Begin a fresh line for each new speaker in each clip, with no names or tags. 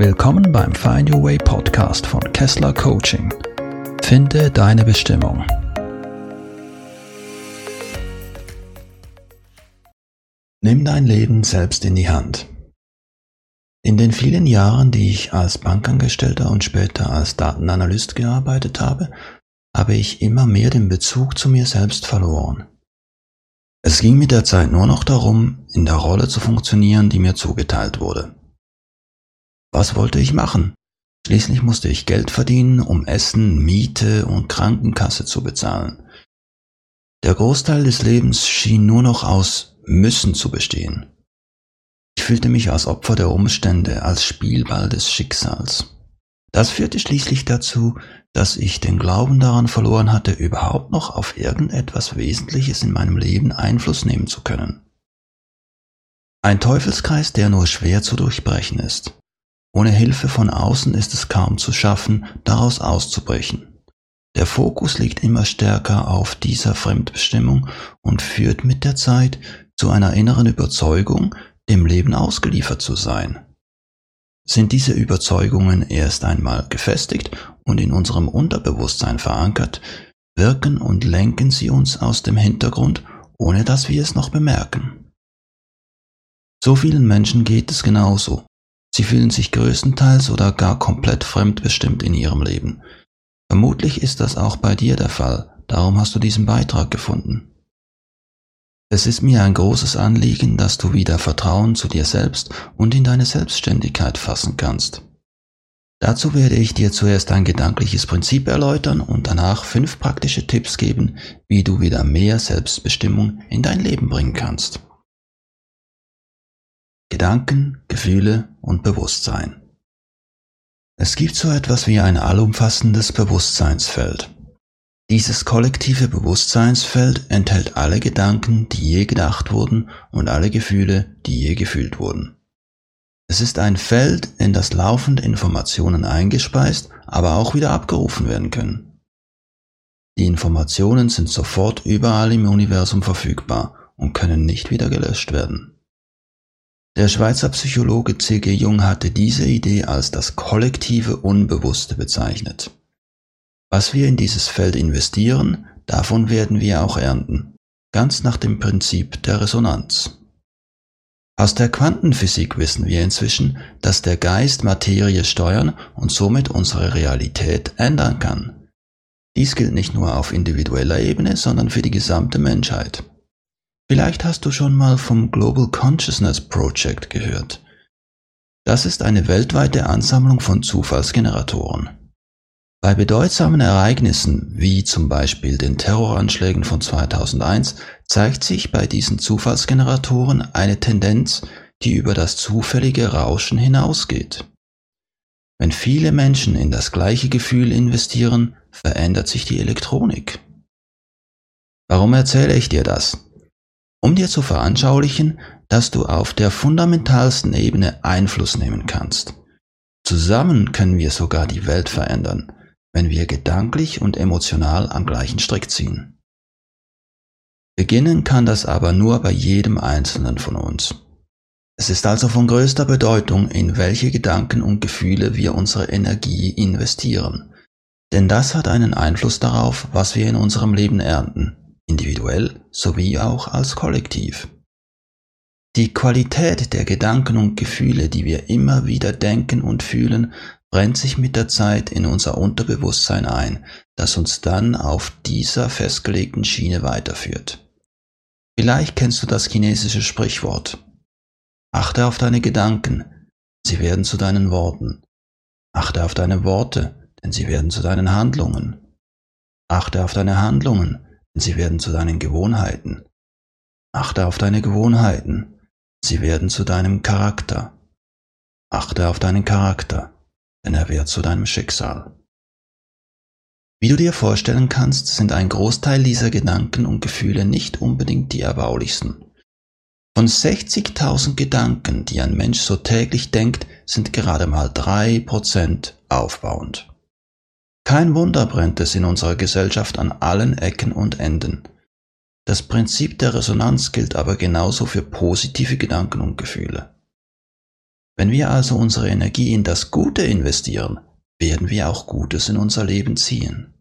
Willkommen beim Find Your Way Podcast von Kessler Coaching. Finde deine Bestimmung. Nimm dein Leben selbst in die Hand. In den vielen Jahren, die ich als Bankangestellter und später als Datenanalyst gearbeitet habe, habe ich immer mehr den Bezug zu mir selbst verloren. Es ging mit der Zeit nur noch darum, in der Rolle zu funktionieren, die mir zugeteilt wurde. Was wollte ich machen? Schließlich musste ich Geld verdienen, um Essen, Miete und Krankenkasse zu bezahlen. Der Großteil des Lebens schien nur noch aus Müssen zu bestehen. Ich fühlte mich als Opfer der Umstände, als Spielball des Schicksals. Das führte schließlich dazu, dass ich den Glauben daran verloren hatte, überhaupt noch auf irgendetwas Wesentliches in meinem Leben Einfluss nehmen zu können. Ein Teufelskreis, der nur schwer zu durchbrechen ist. Ohne Hilfe von außen ist es kaum zu schaffen, daraus auszubrechen. Der Fokus liegt immer stärker auf dieser Fremdbestimmung und führt mit der Zeit zu einer inneren Überzeugung, dem Leben ausgeliefert zu sein. Sind diese Überzeugungen erst einmal gefestigt und in unserem Unterbewusstsein verankert, wirken und lenken sie uns aus dem Hintergrund, ohne dass wir es noch bemerken. So vielen Menschen geht es genauso. Sie fühlen sich größtenteils oder gar komplett fremdbestimmt in ihrem Leben. Vermutlich ist das auch bei dir der Fall, darum hast du diesen Beitrag gefunden. Es ist mir ein großes Anliegen, dass du wieder Vertrauen zu dir selbst und in deine Selbstständigkeit fassen kannst. Dazu werde ich dir zuerst ein gedankliches Prinzip erläutern und danach fünf praktische Tipps geben, wie du wieder mehr Selbstbestimmung in dein Leben bringen kannst. Gedanken, Gefühle und Bewusstsein. Es gibt so etwas wie ein allumfassendes Bewusstseinsfeld. Dieses kollektive Bewusstseinsfeld enthält alle Gedanken, die je gedacht wurden und alle Gefühle, die je gefühlt wurden. Es ist ein Feld, in das laufend Informationen eingespeist, aber auch wieder abgerufen werden können. Die Informationen sind sofort überall im Universum verfügbar und können nicht wieder gelöscht werden. Der Schweizer Psychologe C.G. Jung hatte diese Idee als das kollektive Unbewusste bezeichnet. Was wir in dieses Feld investieren, davon werden wir auch ernten, ganz nach dem Prinzip der Resonanz. Aus der Quantenphysik wissen wir inzwischen, dass der Geist Materie steuern und somit unsere Realität ändern kann. Dies gilt nicht nur auf individueller Ebene, sondern für die gesamte Menschheit. Vielleicht hast du schon mal vom Global Consciousness Project gehört. Das ist eine weltweite Ansammlung von Zufallsgeneratoren. Bei bedeutsamen Ereignissen wie zum Beispiel den Terroranschlägen von 2001 zeigt sich bei diesen Zufallsgeneratoren eine Tendenz, die über das zufällige Rauschen hinausgeht. Wenn viele Menschen in das gleiche Gefühl investieren, verändert sich die Elektronik. Warum erzähle ich dir das? Um dir zu veranschaulichen, dass du auf der fundamentalsten Ebene Einfluss nehmen kannst. Zusammen können wir sogar die Welt verändern, wenn wir gedanklich und emotional am gleichen Strick ziehen. Beginnen kann das aber nur bei jedem Einzelnen von uns. Es ist also von größter Bedeutung, in welche Gedanken und Gefühle wir unsere Energie investieren. Denn das hat einen Einfluss darauf, was wir in unserem Leben ernten individuell sowie auch als Kollektiv. Die Qualität der Gedanken und Gefühle, die wir immer wieder denken und fühlen, brennt sich mit der Zeit in unser Unterbewusstsein ein, das uns dann auf dieser festgelegten Schiene weiterführt. Vielleicht kennst du das chinesische Sprichwort. Achte auf deine Gedanken, sie werden zu deinen Worten. Achte auf deine Worte, denn sie werden zu deinen Handlungen. Achte auf deine Handlungen, Sie werden zu deinen Gewohnheiten. Achte auf deine Gewohnheiten. Sie werden zu deinem Charakter. Achte auf deinen Charakter, denn er wird zu deinem Schicksal. Wie du dir vorstellen kannst, sind ein Großteil dieser Gedanken und Gefühle nicht unbedingt die erbaulichsten. Von 60.000 Gedanken, die ein Mensch so täglich denkt, sind gerade mal drei Prozent aufbauend. Kein Wunder brennt es in unserer Gesellschaft an allen Ecken und Enden. Das Prinzip der Resonanz gilt aber genauso für positive Gedanken und Gefühle. Wenn wir also unsere Energie in das Gute investieren, werden wir auch Gutes in unser Leben ziehen.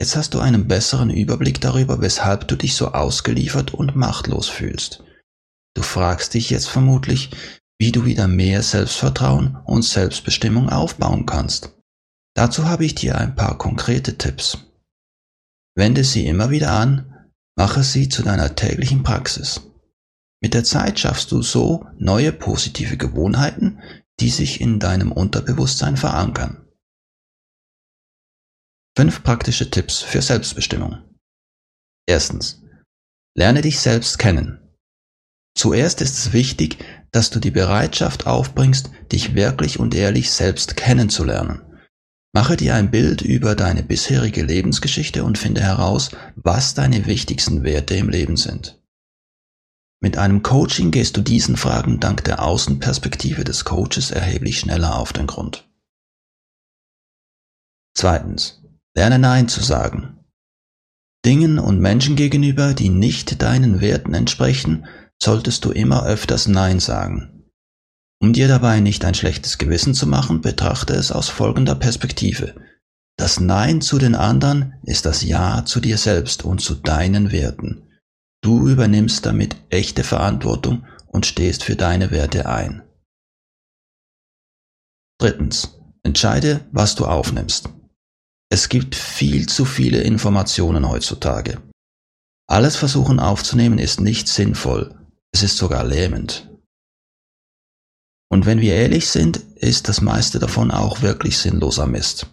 Jetzt hast du einen besseren Überblick darüber, weshalb du dich so ausgeliefert und machtlos fühlst. Du fragst dich jetzt vermutlich, wie du wieder mehr Selbstvertrauen und Selbstbestimmung aufbauen kannst. Dazu habe ich dir ein paar konkrete Tipps. Wende sie immer wieder an, mache sie zu deiner täglichen Praxis. Mit der Zeit schaffst du so neue positive Gewohnheiten, die sich in deinem Unterbewusstsein verankern. Fünf praktische Tipps für Selbstbestimmung. Erstens. Lerne dich selbst kennen. Zuerst ist es wichtig, dass du die Bereitschaft aufbringst, dich wirklich und ehrlich selbst kennenzulernen. Mache dir ein Bild über deine bisherige Lebensgeschichte und finde heraus, was deine wichtigsten Werte im Leben sind. Mit einem Coaching gehst du diesen Fragen dank der Außenperspektive des Coaches erheblich schneller auf den Grund. Zweitens. Lerne Nein zu sagen. Dingen und Menschen gegenüber, die nicht deinen Werten entsprechen, solltest du immer öfters Nein sagen. Um dir dabei nicht ein schlechtes Gewissen zu machen, betrachte es aus folgender Perspektive. Das Nein zu den anderen ist das Ja zu dir selbst und zu deinen Werten. Du übernimmst damit echte Verantwortung und stehst für deine Werte ein. Drittens. Entscheide, was du aufnimmst. Es gibt viel zu viele Informationen heutzutage. Alles versuchen aufzunehmen ist nicht sinnvoll, es ist sogar lähmend. Und wenn wir ehrlich sind, ist das meiste davon auch wirklich sinnloser Mist.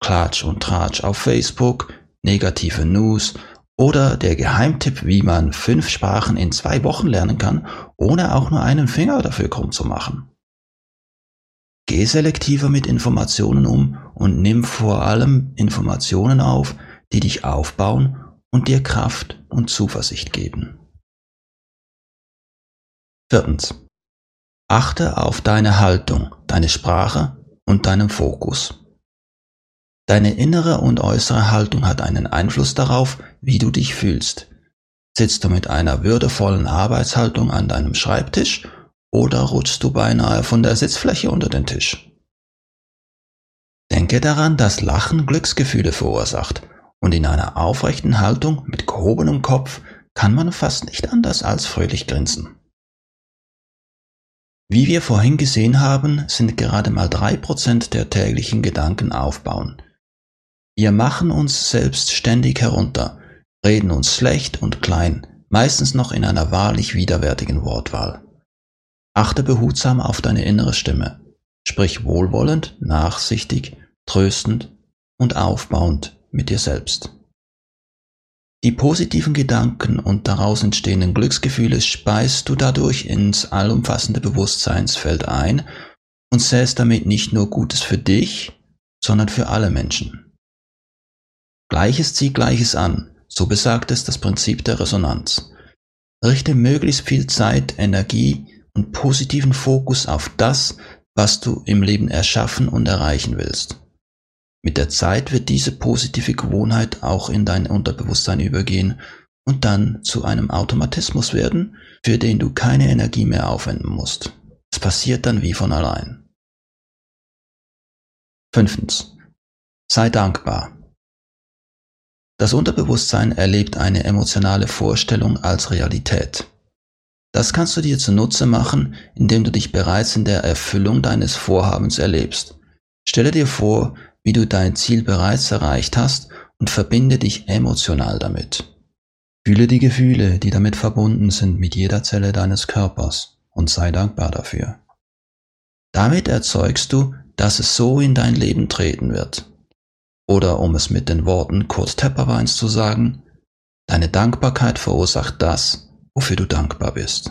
Klatsch und Tratsch auf Facebook, negative News oder der Geheimtipp, wie man fünf Sprachen in zwei Wochen lernen kann, ohne auch nur einen Finger dafür krumm zu machen. Geh selektiver mit Informationen um und nimm vor allem Informationen auf, die dich aufbauen und dir Kraft und Zuversicht geben. Viertens. Achte auf deine Haltung, deine Sprache und deinen Fokus. Deine innere und äußere Haltung hat einen Einfluss darauf, wie du dich fühlst. Sitzt du mit einer würdevollen Arbeitshaltung an deinem Schreibtisch oder rutschst du beinahe von der Sitzfläche unter den Tisch? Denke daran, dass Lachen Glücksgefühle verursacht und in einer aufrechten Haltung mit gehobenem Kopf kann man fast nicht anders als fröhlich grinsen. Wie wir vorhin gesehen haben, sind gerade mal drei Prozent der täglichen Gedanken aufbauen. Wir machen uns selbst ständig herunter, reden uns schlecht und klein, meistens noch in einer wahrlich widerwärtigen Wortwahl. Achte behutsam auf deine innere Stimme. Sprich wohlwollend, nachsichtig, tröstend und aufbauend mit dir selbst. Die positiven Gedanken und daraus entstehenden Glücksgefühle speist du dadurch ins allumfassende Bewusstseinsfeld ein und säst damit nicht nur Gutes für dich, sondern für alle Menschen. Gleiches zieht Gleiches an, so besagt es das Prinzip der Resonanz. Richte möglichst viel Zeit, Energie und positiven Fokus auf das, was du im Leben erschaffen und erreichen willst. Mit der Zeit wird diese positive Gewohnheit auch in dein Unterbewusstsein übergehen und dann zu einem Automatismus werden, für den du keine Energie mehr aufwenden musst. Es passiert dann wie von allein. Fünftens. Sei dankbar. Das Unterbewusstsein erlebt eine emotionale Vorstellung als Realität. Das kannst du dir zunutze machen, indem du dich bereits in der Erfüllung deines Vorhabens erlebst. Stelle dir vor, wie du dein Ziel bereits erreicht hast und verbinde dich emotional damit. Fühle die Gefühle, die damit verbunden sind mit jeder Zelle deines Körpers und sei dankbar dafür. Damit erzeugst du, dass es so in dein Leben treten wird. Oder um es mit den Worten Kurt Tepperweins zu sagen, deine Dankbarkeit verursacht das, wofür du dankbar bist.